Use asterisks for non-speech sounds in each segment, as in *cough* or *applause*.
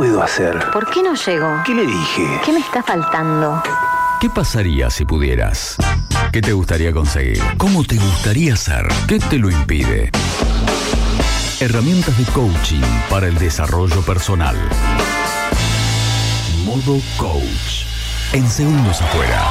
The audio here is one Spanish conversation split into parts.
puedo hacer? ¿Por qué no llego? ¿Qué le dije? ¿Qué me está faltando? ¿Qué pasaría si pudieras? ¿Qué te gustaría conseguir? ¿Cómo te gustaría ser? ¿Qué te lo impide? Herramientas de coaching para el desarrollo personal. Modo Coach. En segundos afuera.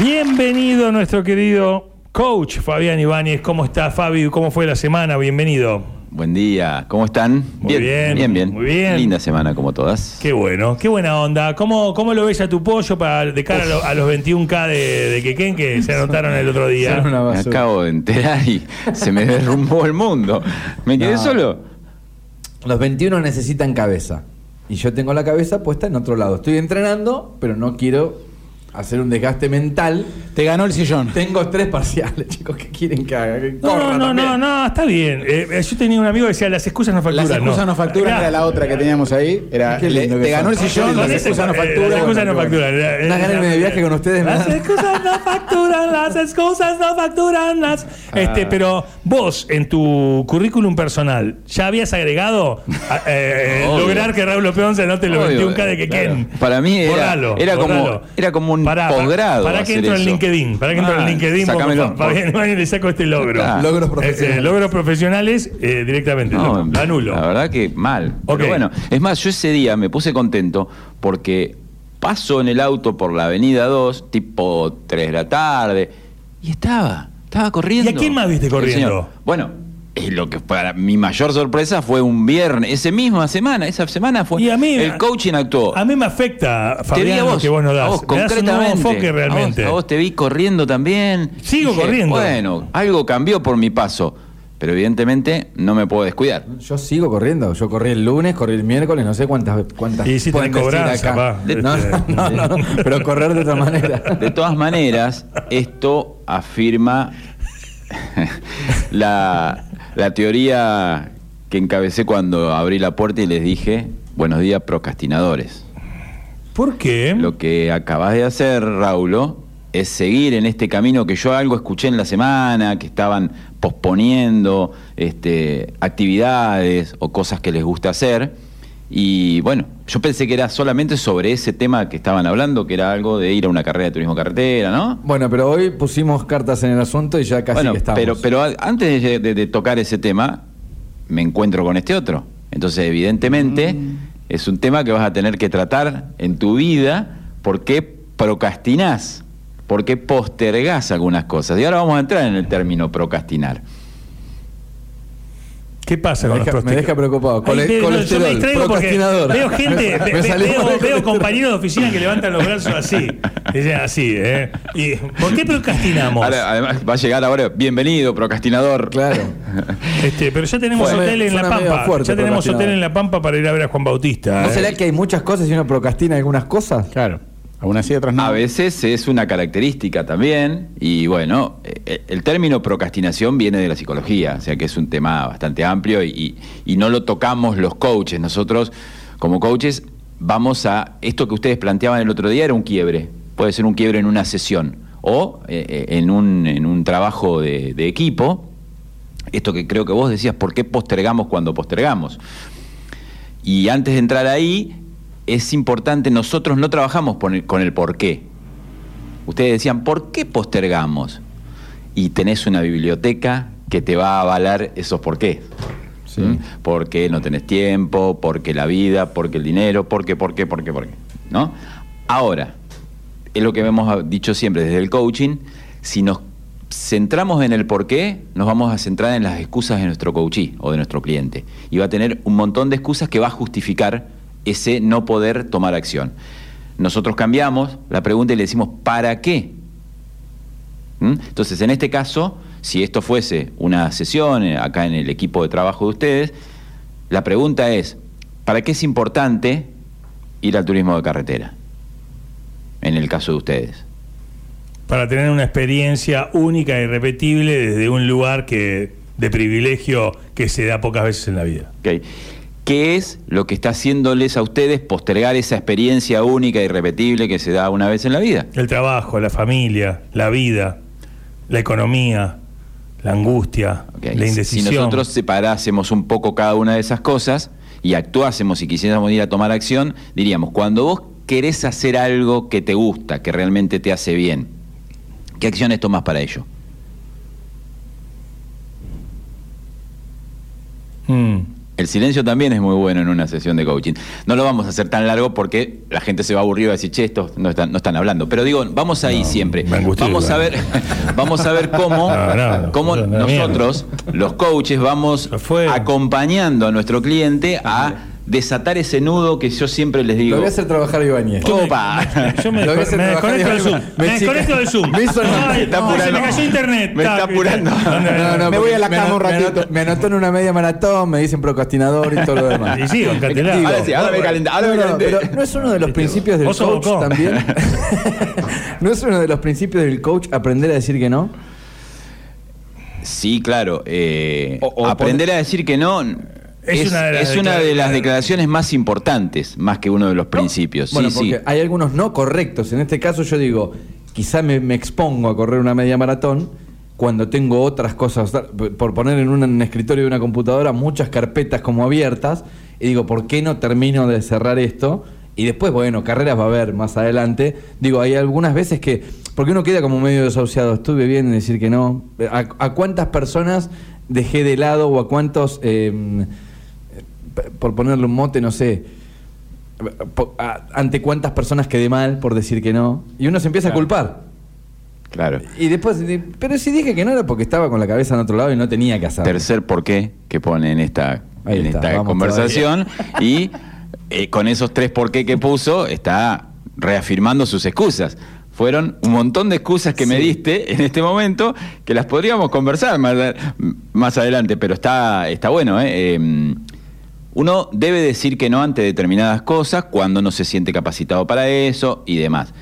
Bienvenido nuestro querido coach Fabián Ibáñez. ¿Cómo está Fabi? ¿Cómo fue la semana? Bienvenido. Buen día, ¿cómo están? Muy bien, bien, bien. muy bien. Linda semana como todas. Qué bueno, qué buena onda. ¿Cómo, cómo lo ves a tu pollo para de cara a, lo- a los 21K de, de Quequén que se anotaron el otro día? Me acabo de enterar y se me derrumbó el mundo. ¿Me quedé No. solo? Los 21 necesitan cabeza. Y yo tengo la cabeza puesta en otro lado. Estoy entrenando, pero no quiero hacer un desgaste mental. Te ganó el sillón. Tengo tres parciales, *laughs* chicos. ¿Qué quieren que haga? Que No, corra no, no, no, está bien. Eh, eh, yo tenía un amigo que decía las excusas no facturan. Las excusas no facturan era la otra que teníamos ahí. Era, Qué le- lindo que te ganó el sillón, las excusas no Eh, facturan. Las excusas no facturan. Unas ganas de irme de viaje con ustedes, Las excusas no facturan, las excusas no facturan. Las... Este, pero vos, en tu currículum personal, ¿ya habías agregado eh, *laughs* lograr que Raúl Peón se los Obvio, 21K de Quequén? Para mí era- Borralo, era como- era como un Pará, posgrado Para que entro en eso. LinkedIn. Para que entro en Ah, LinkedIn. sácamelo. Fa- Fabián *laughs* Ibáñez, le saco este logro. Ah. Logros eh, profesionales. logros profesionales eh, directamente. No, lo anulo. La verdad que mal. Pero bueno, es más, yo ese día me puse contento porque paso en el auto por la avenida 2, tipo 3 de la tarde, y estaba, estaba corriendo. ¿Y a quién más viste corriendo? Bueno, eh, lo que para mi mayor sorpresa fue un viernes, esa misma semana, esa semana fue Y a mí- el coaching actuó. A mí me afecta, Te Fabián, a lo vos, que vos nos a das. vos Me das un nuevo concretamente. enfoque realmente. A vos, a vos te vi corriendo también. Sigo corriendo. Bueno, algo cambió por mi paso, pero evidentemente no me puedo descuidar. Yo sigo corriendo. Yo corrí el lunes, corrí el miércoles, no sé cuántas cuántas Y si decir cobranza, acá. No, no, no, no, pero correr de otra manera. De todas maneras, esto afirma *laughs* la, la teoría que encabecé cuando abrí la puerta y les dije, buenos días procrastinadores. ¿Por qué? Lo que acabas de hacer, Raulo, es seguir en este camino que yo algo escuché en la semana, que estaban posponiendo este, actividades o cosas que les gusta hacer. Y bueno, yo pensé que era solamente sobre ese tema que estaban hablando, que era algo de ir a una carrera de turismo carretera, ¿no? Bueno, pero hoy pusimos cartas en el asunto y ya casi bueno, que estamos. pero, pero antes de, de- de tocar ese tema, me encuentro con este otro. Entonces, evidentemente, Mm. es un tema que vas a tener que tratar en tu vida porque procrastinás, porque postergás algunas cosas. Y ahora vamos a entrar en el término procrastinar. ¿Qué pasa Me con deja- los me prostic- deja preocupado. Ay, no, yo me distraigo porque. Veo gente, *laughs* Me veo, compañeros de oficina que levantan los brazos así. Dicen así, ¿eh? ¿Y ¿Por qué procrastinamos? Ahora, además, va a llegar ahora, bienvenido, procrastinador. Claro. *laughs* Este, pero ya tenemos Fue- hotel en La Pampa. fuerte, ya tenemos hotel en La Pampa para ir a ver a Juan Bautista. ¿No ¿eh? será que hay muchas cosas y uno procrastina algunas cosas? Claro. Algunas sí, otras no. A veces es una característica también, y bueno, eh, el término procrastinación viene de la psicología, o sea que es un tema bastante amplio y, no lo tocamos los coaches. Nosotros, como coaches, vamos a. Esto que ustedes planteaban el otro día era un quiebre, puede ser un quiebre en una sesión o eh, eh, en, un, en un trabajo de equipo. Esto que creo que vos decías, ¿por qué postergamos cuando postergamos? Y antes de entrar ahí, es importante, nosotros no trabajamos con el, con el por qué. Ustedes decían, ¿por qué postergamos? Y tenés una biblioteca que te va a avalar esos por qué. Sí. ¿Mm? Porque no tenés tiempo, porque la vida, porque el dinero, porque, por qué, por qué, por qué. ¿No? Ahora, es lo que hemos dicho siempre desde el coaching, si nos centramos en el por qué, nos vamos a centrar en las excusas de nuestro coachee o de nuestro cliente. Y va a tener un montón de excusas que va a justificar ese no poder tomar acción. Nosotros cambiamos la pregunta y le decimos, ¿para qué? ¿Mm? Entonces, en este caso, si esto fuese una sesión eh, acá en el equipo de trabajo de ustedes, la pregunta es, ¿para qué es importante ir al turismo de carretera? En el caso de ustedes. Para tener una experiencia única e irrepetible desde un lugar que de privilegio que se da pocas veces en la vida. Ok. ¿Qué es lo que está haciéndoles a ustedes postergar esa experiencia única e irrepetible que se da una vez en la vida? El trabajo, la familia, la vida, la economía, la angustia, la si- indecisión. Si nosotros separásemos un poco cada una de esas cosas y actuásemos y quisiéramos ir a tomar acción, diríamos, cuando vos querés hacer algo que te gusta, que realmente te hace bien, ¿qué acciones tomas para ello? Mm. El silencio también es muy bueno en una sesión de coaching. No lo vamos a hacer tan largo porque la gente se va a aburrir y va a decir, che, estos no están, no están hablando. Pero digo, vamos ahí siempre. Vamos a ver, *laughs* vamos a ver cómo, No, cómo no, no, nosotros, los coaches, vamos acompañando a nuestro cliente a desatar ese nudo que yo siempre les Lo digo. voy a hacer trabajar a Ibáñez. Opa. Yo me, *laughs* Lo voy a desco- hacer me trabajar desconecto del Zoom. me desconecto del Zoom. *laughs* me hizo- Ay, Me está no, apurando. Se me cayó internet. Me está apurando. No, no, Me voy a la cama un ratito. Me, anotó en una media maratón, me dicen procrastinador y todo lo demás. *laughs* Y sí. Digo, Ahora sí, ahora me calenté. Ahora me No, no, calenté. pero no es uno de los principios del coach también. no es uno de los principios del coach aprender a decir que no. Sí, claro. eh, O- o aprender a decir que no Es es, una de las es una de las declaraciones- más importantes, más que uno de los principios. Bueno, sí, porque sí. hay algunos no correctos. En este caso yo digo, quizá me, me expongo a correr una media maratón cuando tengo otras cosas, por poner en un escritorio de una computadora muchas carpetas como abiertas, y digo, ¿por qué no termino de cerrar esto? Y después, bueno, carreras va a haber más adelante. Digo, hay algunas veces que, porque uno queda como medio desahuciado, estuve bien en decir que no. ¿A, a cuántas personas dejé de lado o a cuántos, eh, por ponerle un mote, no sé, po- a- ante cuántas personas quedé mal por decir que no. Y uno se empieza a culpar. Claro. Y después, pero si dije que no era porque estaba con la cabeza en otro lado y no tenía que hacerlo. Tercer por qué que pone en esta, Ahí en está, esta vamos conversación. Y eh, con esos tres por qué que puso, está reafirmando sus excusas. Fueron un montón de excusas que me Sí. diste en este momento que las podríamos conversar más, más adelante, pero está, está bueno. ¿eh? Eh, uno debe decir que no ante determinadas cosas cuando no se siente capacitado para eso y demás.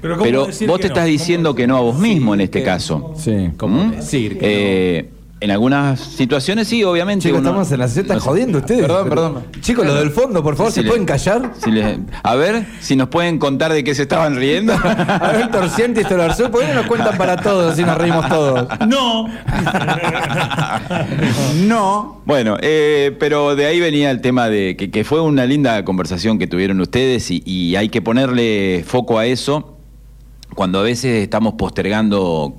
Pero Pero, ¿cómo decir vos que te no? estás ¿Cómo diciendo que no a vos mismo en este que- caso. Sí. ¿Mm? decir que Eh, En algunas situaciones sí, obviamente. Chicos, uno- estamos en la sesión, están no- jodiendo ustedes. Perdón, Pero- perdón. Chicos, los del fondo, por favor, Si ¿se le- pueden callar? si le- a ver, si nos pueden contar de qué se estaban riendo. *laughs* A ver, Torciente y Stolarzu, ¿por qué no nos cuentan para todos y nos reímos todos? No. *laughs* No. Bueno, eh, pero de ahí venía el tema de que, que fue una linda conversación que tuvieron ustedes y, y hay que ponerle foco a eso cuando a veces estamos postergando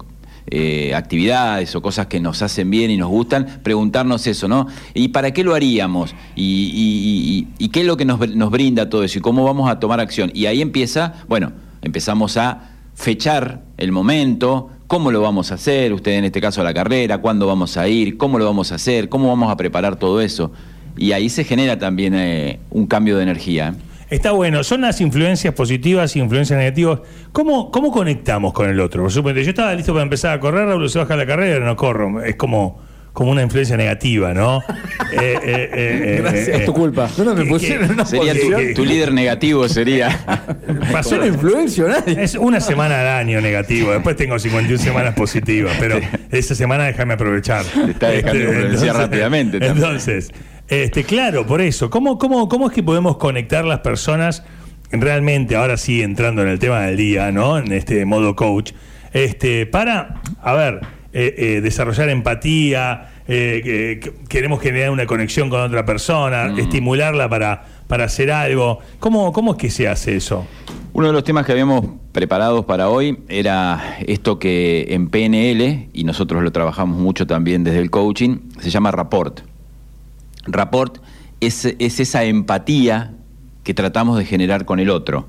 eh, actividades o cosas que nos hacen bien y nos gustan, preguntarnos eso, ¿no? ¿Y para qué lo haríamos? ¿Y, y- y- y qué es lo que nos, nos brinda todo eso? ¿Y cómo vamos a tomar acción? Y ahí empieza, bueno, empezamos a fechar el momento, cómo lo vamos a hacer, usted en este caso la carrera, cuándo vamos a ir, cómo lo vamos a hacer, cómo vamos a preparar todo eso. Y ahí se genera también eh, un cambio de energía. ¿eh? Está bueno, son las influencias positivas y influencias negativas. ¿Cómo, ¿Cómo conectamos con el otro? Por supuesto, yo estaba listo para empezar a correr, Raúl se baja la carrera, no corro. Es como, como una influencia negativa, ¿no? *laughs* Eh, eh, eh, Gracias. eh, Es tu culpa. No, no, me que- pusieron que- una Sería tu, tu líder negativo, sería. *laughs* pasó- Yo no influencio a nadie. Es una semana al año negativo, después tengo 51 semanas positivas, pero esa semana déjame aprovechar. Este, Te está dejando influenciar rápidamente también. Entonces, este, claro, por eso, ¿cómo, cómo, ¿cómo es que podemos conectar las personas realmente, ahora sí entrando en el tema del día, ¿no? En este modo coach, este, para, a ver, eh, eh, desarrollar empatía, eh, que- que queremos generar una conexión con otra persona, Mm. estimularla para, para hacer algo. ¿Cómo, ¿Cómo es que se hace eso? Uno de los temas que habíamos preparados para hoy era esto que en PNL, y nosotros lo trabajamos mucho también desde el coaching, se llama rapport. Rapport es, es esa empatía que tratamos de generar con el otro.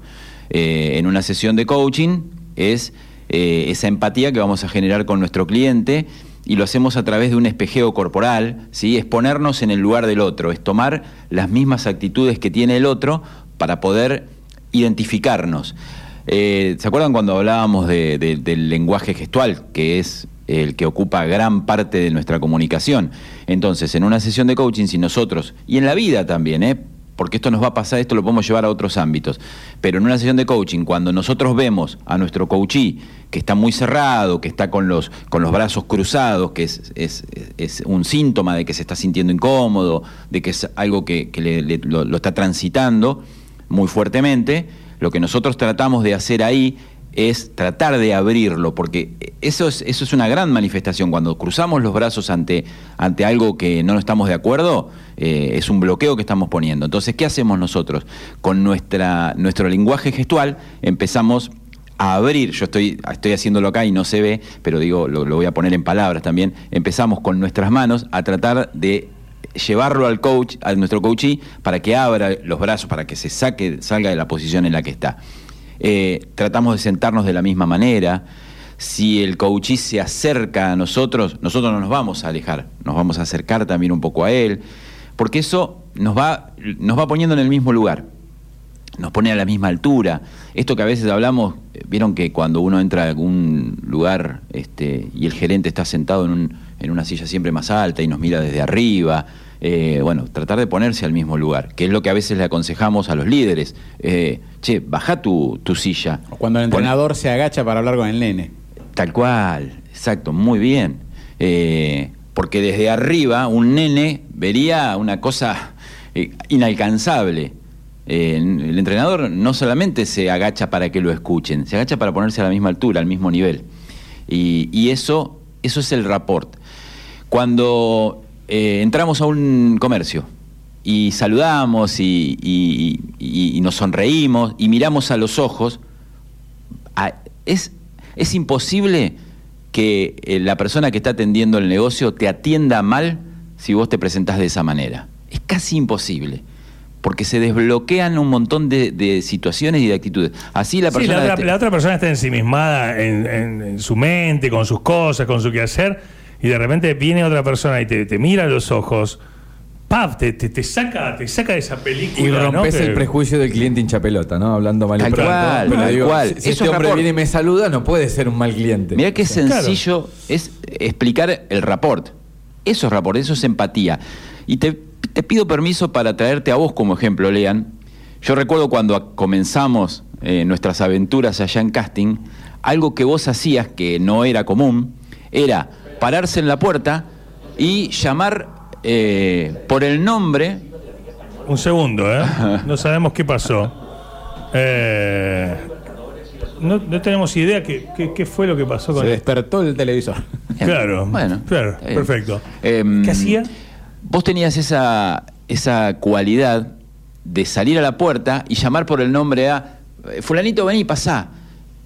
Eh, en una sesión de coaching es eh, esa empatía que vamos a generar con nuestro cliente y lo hacemos a través de un espejeo corporal, ¿sí? es ponernos en el lugar del otro, es tomar las mismas actitudes que tiene el otro para poder identificarnos. Eh, ¿Se acuerdan cuando hablábamos de- de- del lenguaje gestual, que es el que ocupa gran parte de nuestra comunicación? Entonces, en una sesión de coaching, si nosotros, y en la vida también, ¿eh? porque esto nos va a pasar, esto lo podemos llevar a otros ámbitos, pero en una sesión de coaching, cuando nosotros vemos a nuestro coachee que está muy cerrado, que está con los, con los brazos cruzados, que es, es- es un síntoma de que se está sintiendo incómodo, de que es algo que, que le- lo está transitando, muy fuertemente, lo que nosotros tratamos de hacer ahí es tratar de abrirlo, porque eso es, eso es una gran manifestación. Cuando cruzamos los brazos ante, ante algo que no estamos de acuerdo, eh, es un bloqueo que estamos poniendo. Entonces, ¿qué hacemos nosotros? Con nuestra, nuestro lenguaje gestual empezamos a abrir, yo estoy, estoy haciéndolo acá y no se ve, pero digo, lo, lo voy a poner en palabras también, empezamos con nuestras manos a tratar de llevarlo al coach, a nuestro coachee, para que abra los brazos, para que se saque, salga de la posición en la que está. Eh, tratamos de sentarnos de la misma manera. Si el coachee se acerca a nosotros, nosotros no nos vamos a alejar, nos vamos a acercar también un poco a él, porque eso nos va, nos va poniendo en el mismo lugar nos pone a la misma altura. Esto que a veces hablamos, eh, vieron que cuando uno entra a algún lugar este, y el gerente está sentado en, un- en una silla siempre más alta y nos mira desde arriba, eh, bueno, tratar de ponerse al mismo lugar, que es lo que a veces le aconsejamos a los líderes. Eh, che, baja tu, tu silla. O Cuando el Pon- entrenador se agacha para hablar con el nene. Tal cual, exacto, muy bien. Eh, porque desde arriba un nene vería una cosa inalcanzable. El entrenador no solamente se agacha para que lo escuchen, se agacha para ponerse a la misma altura, al mismo nivel. Y, eso, es el rapport. Cuando eh, entramos a un comercio y saludamos y, nos sonreímos y miramos a los ojos, es imposible que eh, la persona que está atendiendo el negocio te atienda mal si vos te presentás de esa manera. Es casi imposible. Porque se desbloquean un montón de, de situaciones y de actitudes. Así la Sí, persona. la, de otra, este- la otra persona está ensimismada en, en- en su mente, con sus cosas, con su quehacer, y de repente viene otra persona y te, te mira a los ojos, ¡pap! Te, te, te saca, te saca de esa película. Y rompes el prejuicio del cliente hincha pelota, ¿no? Hablando mal y cual, Pero digo, cual. Si, este es hombre rapport. viene y me saluda, no puede ser un mal cliente. Mirá qué Claro. sencillo es explicar el rapport. Eso es rapport, eso es empatía. Y te, te pido permiso para traerte a vos como ejemplo, Lean. Yo recuerdo cuando comenzamos eh, nuestras aventuras allá en casting, algo que vos hacías que no era común era pararse en la puerta y llamar eh, por el nombre. Un segundo, ¿eh? *laughs* No sabemos qué pasó. Eh, no, no tenemos idea qué, qué- qué fue lo que pasó con Se despertó el televisor. Claro, Bueno, claro, perfecto. Em, ¿Qué hacía? Vos tenías esa, esa cualidad de salir a la puerta y llamar por el nombre a eh, fulanito, vení, pasá.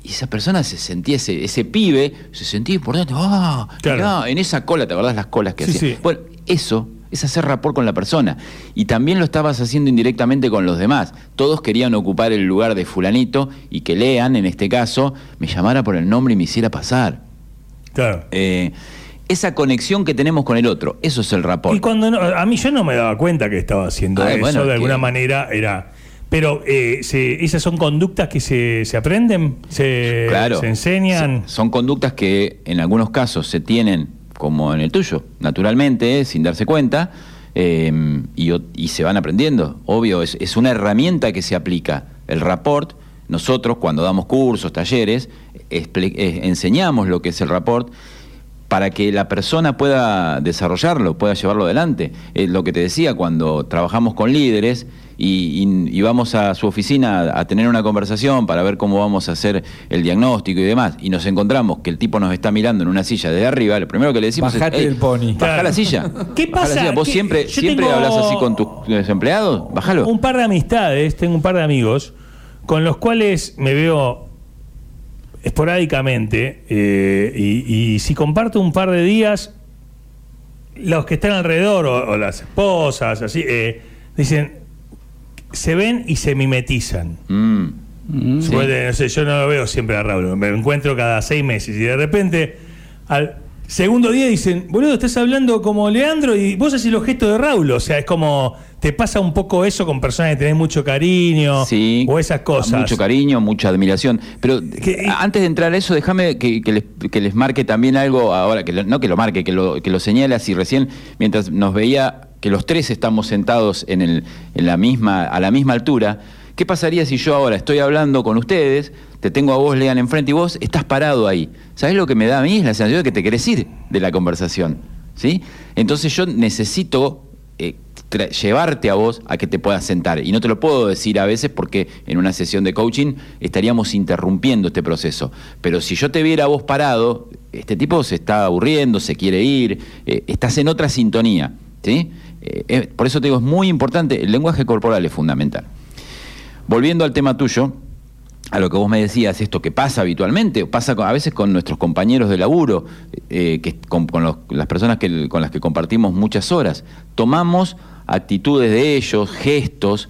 Y esa persona se sentía, ese, ese pibe, se sentía importante. ¡Ah! Claro. en esa cola, ¿te acordás las colas que Sí, hacía? sí. Bueno, eso es hacer rapport con la persona. Y también lo estabas haciendo indirectamente con los demás. Todos querían ocupar el lugar de fulanito y que Lean, en este caso, me llamara por el nombre y me hiciera pasar. Claro. Eh, esa conexión que tenemos con el otro, eso es el rapport. Y cuando no- a mí yo no me daba cuenta que estaba haciendo Ah, eso, bueno, de que- alguna manera era. Pero eh, se- esas son conductas que se, se aprenden, se, Claro. se enseñan. Se- Son conductas que en algunos casos se tienen, como en el tuyo, naturalmente, eh, sin darse cuenta, eh, y, se van aprendiendo. Obvio, es, es una herramienta que se aplica. El rapport, nosotros cuando damos cursos, talleres, eh, enseñamos lo que es el rapport para que la persona pueda desarrollarlo, pueda llevarlo adelante. Es lo que te decía, cuando trabajamos con líderes y, y- y vamos a su oficina a, a tener una conversación para ver cómo vamos a hacer el diagnóstico y demás, y nos encontramos que el tipo nos está mirando en una silla desde arriba, lo primero que le decimos Bajate es, "Ey, del pony". Baja Claro. la silla. ¿Qué la pasa? silla. ¿Vos ¿Qué- siempre, yo siempre tengo hablas así con tus empleados? Bájalo. Un par de amistades, tengo un par de amigos con los cuales me veo esporádicamente eh, y, y si comparto un par de días, los que están alrededor o, o las esposas, así, eh, dicen, se ven y se mimetizan. Mm. Sí. No sé, yo no lo veo siempre a Raúl, me encuentro cada seis meses y de repente al segundo día dicen, boludo, estás hablando como Leandro y vos haces los gestos de Raúl, o sea, es como, te pasa un poco eso con personas que tenés mucho cariño Sí, o esas cosas. Mucho cariño, mucha admiración. Pero a- antes de entrar a eso, déjame que, que les, que les marque también algo ahora, que lo- no que lo marque, que lo, que lo señale así recién, mientras nos veía que los tres estamos sentados en, el, en la misma, a la misma altura. ¿Qué pasaría si yo ahora estoy hablando con ustedes, te tengo a vos, Lean, enfrente y vos estás parado ahí? ¿Sabés lo que me da a mí? Es la sensación de que te querés ir de la conversación. ¿Sí? Entonces yo necesito eh, llevarte a vos a que te puedas sentar. Y no te lo puedo decir a veces porque en una sesión de coaching estaríamos interrumpiendo este proceso. Pero si yo te viera a vos parado, este tipo se está aburriendo, se quiere ir, eh, estás en otra sintonía. ¿sí? Eh, por eso te digo, es muy importante, el lenguaje corporal es fundamental. Volviendo al tema tuyo, a lo que vos me decías, esto que pasa habitualmente, pasa a veces con nuestros compañeros de laburo, eh, que, con, las personas que, con las que compartimos muchas horas. Tomamos actitudes de ellos, gestos,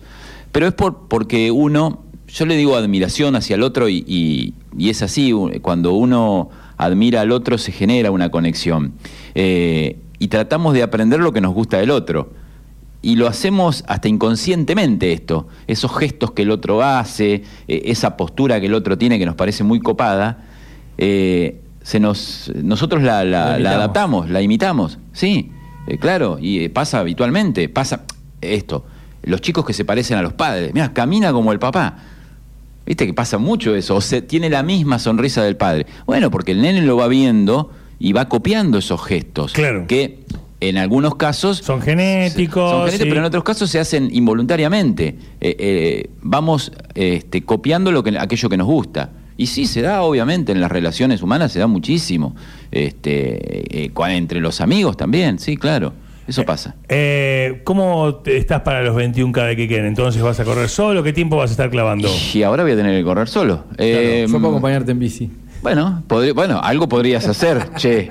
pero es por, porque uno, yo le digo admiración hacia el otro y, y- y es así, cuando uno admira al otro se genera una conexión. Eh, y tratamos de aprender lo que nos gusta del otro y lo hacemos hasta inconscientemente esto, esos gestos que el otro hace, eh, esa postura que el otro tiene que nos parece muy copada, eh, se nos, nosotros la, la- La la imitamos. adaptamos, la imitamos, sí, eh, claro, y eh, pasa habitualmente, pasa esto, los chicos que se parecen a los padres, mira, camina como el papá. Viste que pasa mucho eso, o se, tiene la misma sonrisa del padre. Bueno, porque el nene lo va viendo y va copiando esos gestos. Claro. Que en algunos casos Son genéticos, son genéticos, sí. pero en otros casos se hacen involuntariamente. Eh, eh, vamos este, copiando lo que, aquello que nos gusta. Y sí, se da, obviamente, en las relaciones humanas se da muchísimo. Este, eh, entre los amigos también, sí, claro. Eso pasa. Eh, ¿Cómo te- estás para los 21K de que queden? Entonces, ¿vas a correr solo? ¿Qué tiempo vas a estar clavando? Y ahora voy a tener que correr solo. Eh, Yo puedo acompañarte en bici. Bueno, podri- bueno, algo podrías hacer, *laughs* che.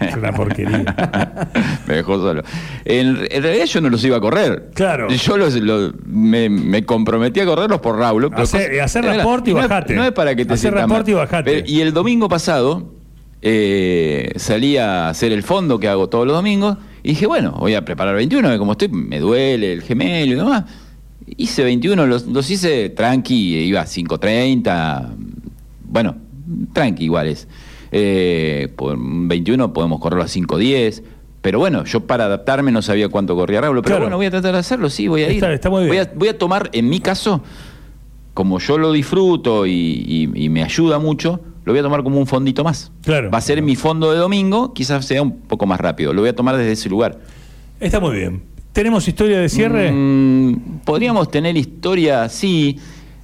Es una porquería. *laughs* me dejó solo. En, en realidad yo no los iba a correr. Claro. Yo los, los- me, me comprometí a correrlos por Raúl. pero Hacer- cosa- hacer era- reporte y bajate. No es para que te Hacer reporte mal. y bajate. Pero- y el domingo pasado eh, salí a hacer el fondo que hago todos los domingos y dije, bueno, voy a preparar 21, que como estoy, me duele el gemelo y demás. Hice 21, los, los hice tranqui, iba a 5.30, bueno, tranqui iguales. Eh, por 21 podemos correrlo a 5.10. Pero bueno, yo para adaptarme no sabía cuánto corría Raúl. Pero Claro. bueno, voy a tratar de hacerlo, sí, voy a ir. Está- está muy bien. Voy a, voy a tomar, en mi caso, como yo lo disfruto y, y- y me ayuda mucho, lo voy a tomar como un fondito más. Claro. Va a ser mi fondo de domingo, quizás sea un poco más rápido. Lo voy a tomar desde ese lugar. Está muy bien. ¿Tenemos historia de cierre? Mm, podríamos tener historia, sí.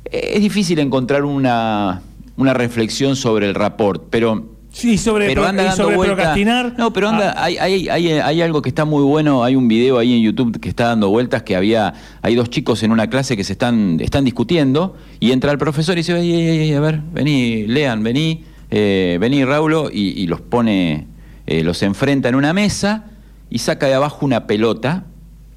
Eh, Es difícil encontrar una, una reflexión sobre el rapport, pero sí, sobre, pero anda dando sobre vuelta. procrastinar. No, pero anda, Ah, hay, hay, hay, hay algo que está muy bueno, hay un video ahí en YouTube que está dando vueltas que había, hay dos chicos en una clase que se están, están discutiendo y entra el profesor y dice, "Ey, ey, ey, a ver, vení, lean, vení, eh, vení Raulo, y, y los pone, eh, los enfrenta en una mesa y saca de abajo una pelota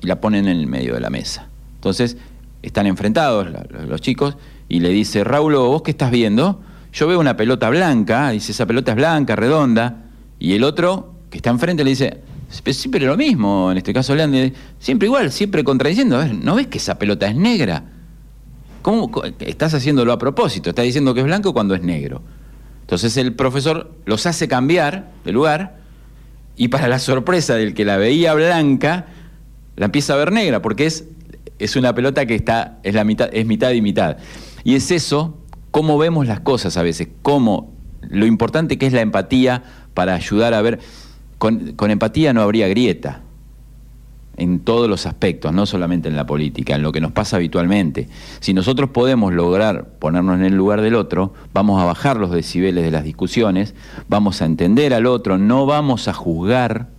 y la pone en el medio de la mesa. Entonces, están enfrentados la- los chicos y le dice, Raulo, ¿vos qué estás viendo? Yo veo una pelota blanca, dice, esa pelota es blanca, redonda, y el otro que está enfrente le dice, "Pero siempre lo mismo, en este caso Leandro, siempre igual, siempre contradiciendo, a ver, ¿no ves que esa pelota es negra? ¿Cómo estás haciéndolo a propósito? Estás diciendo que es blanco cuando es negro. Entonces el profesor los hace cambiar de lugar y para la sorpresa del que la veía blanca, la empieza a ver negra, porque es, es una pelota que está, es, la mitad, es mitad y mitad. Y es eso, cómo vemos las cosas a veces, cómo lo importante que es la empatía para ayudar a ver. Con, empatía no habría grieta en todos los aspectos, no solamente en la política, en lo que nos pasa habitualmente. Si nosotros podemos lograr ponernos en el lugar del otro, vamos a bajar los decibeles de las discusiones, vamos a entender al otro, no vamos a juzgar.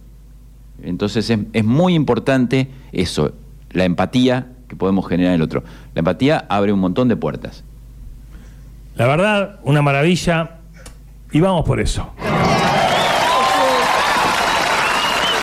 Entonces es, es muy importante eso, la empatía que podemos generar en el otro. La empatía abre un montón de puertas. La verdad, una maravilla. Y vamos por eso.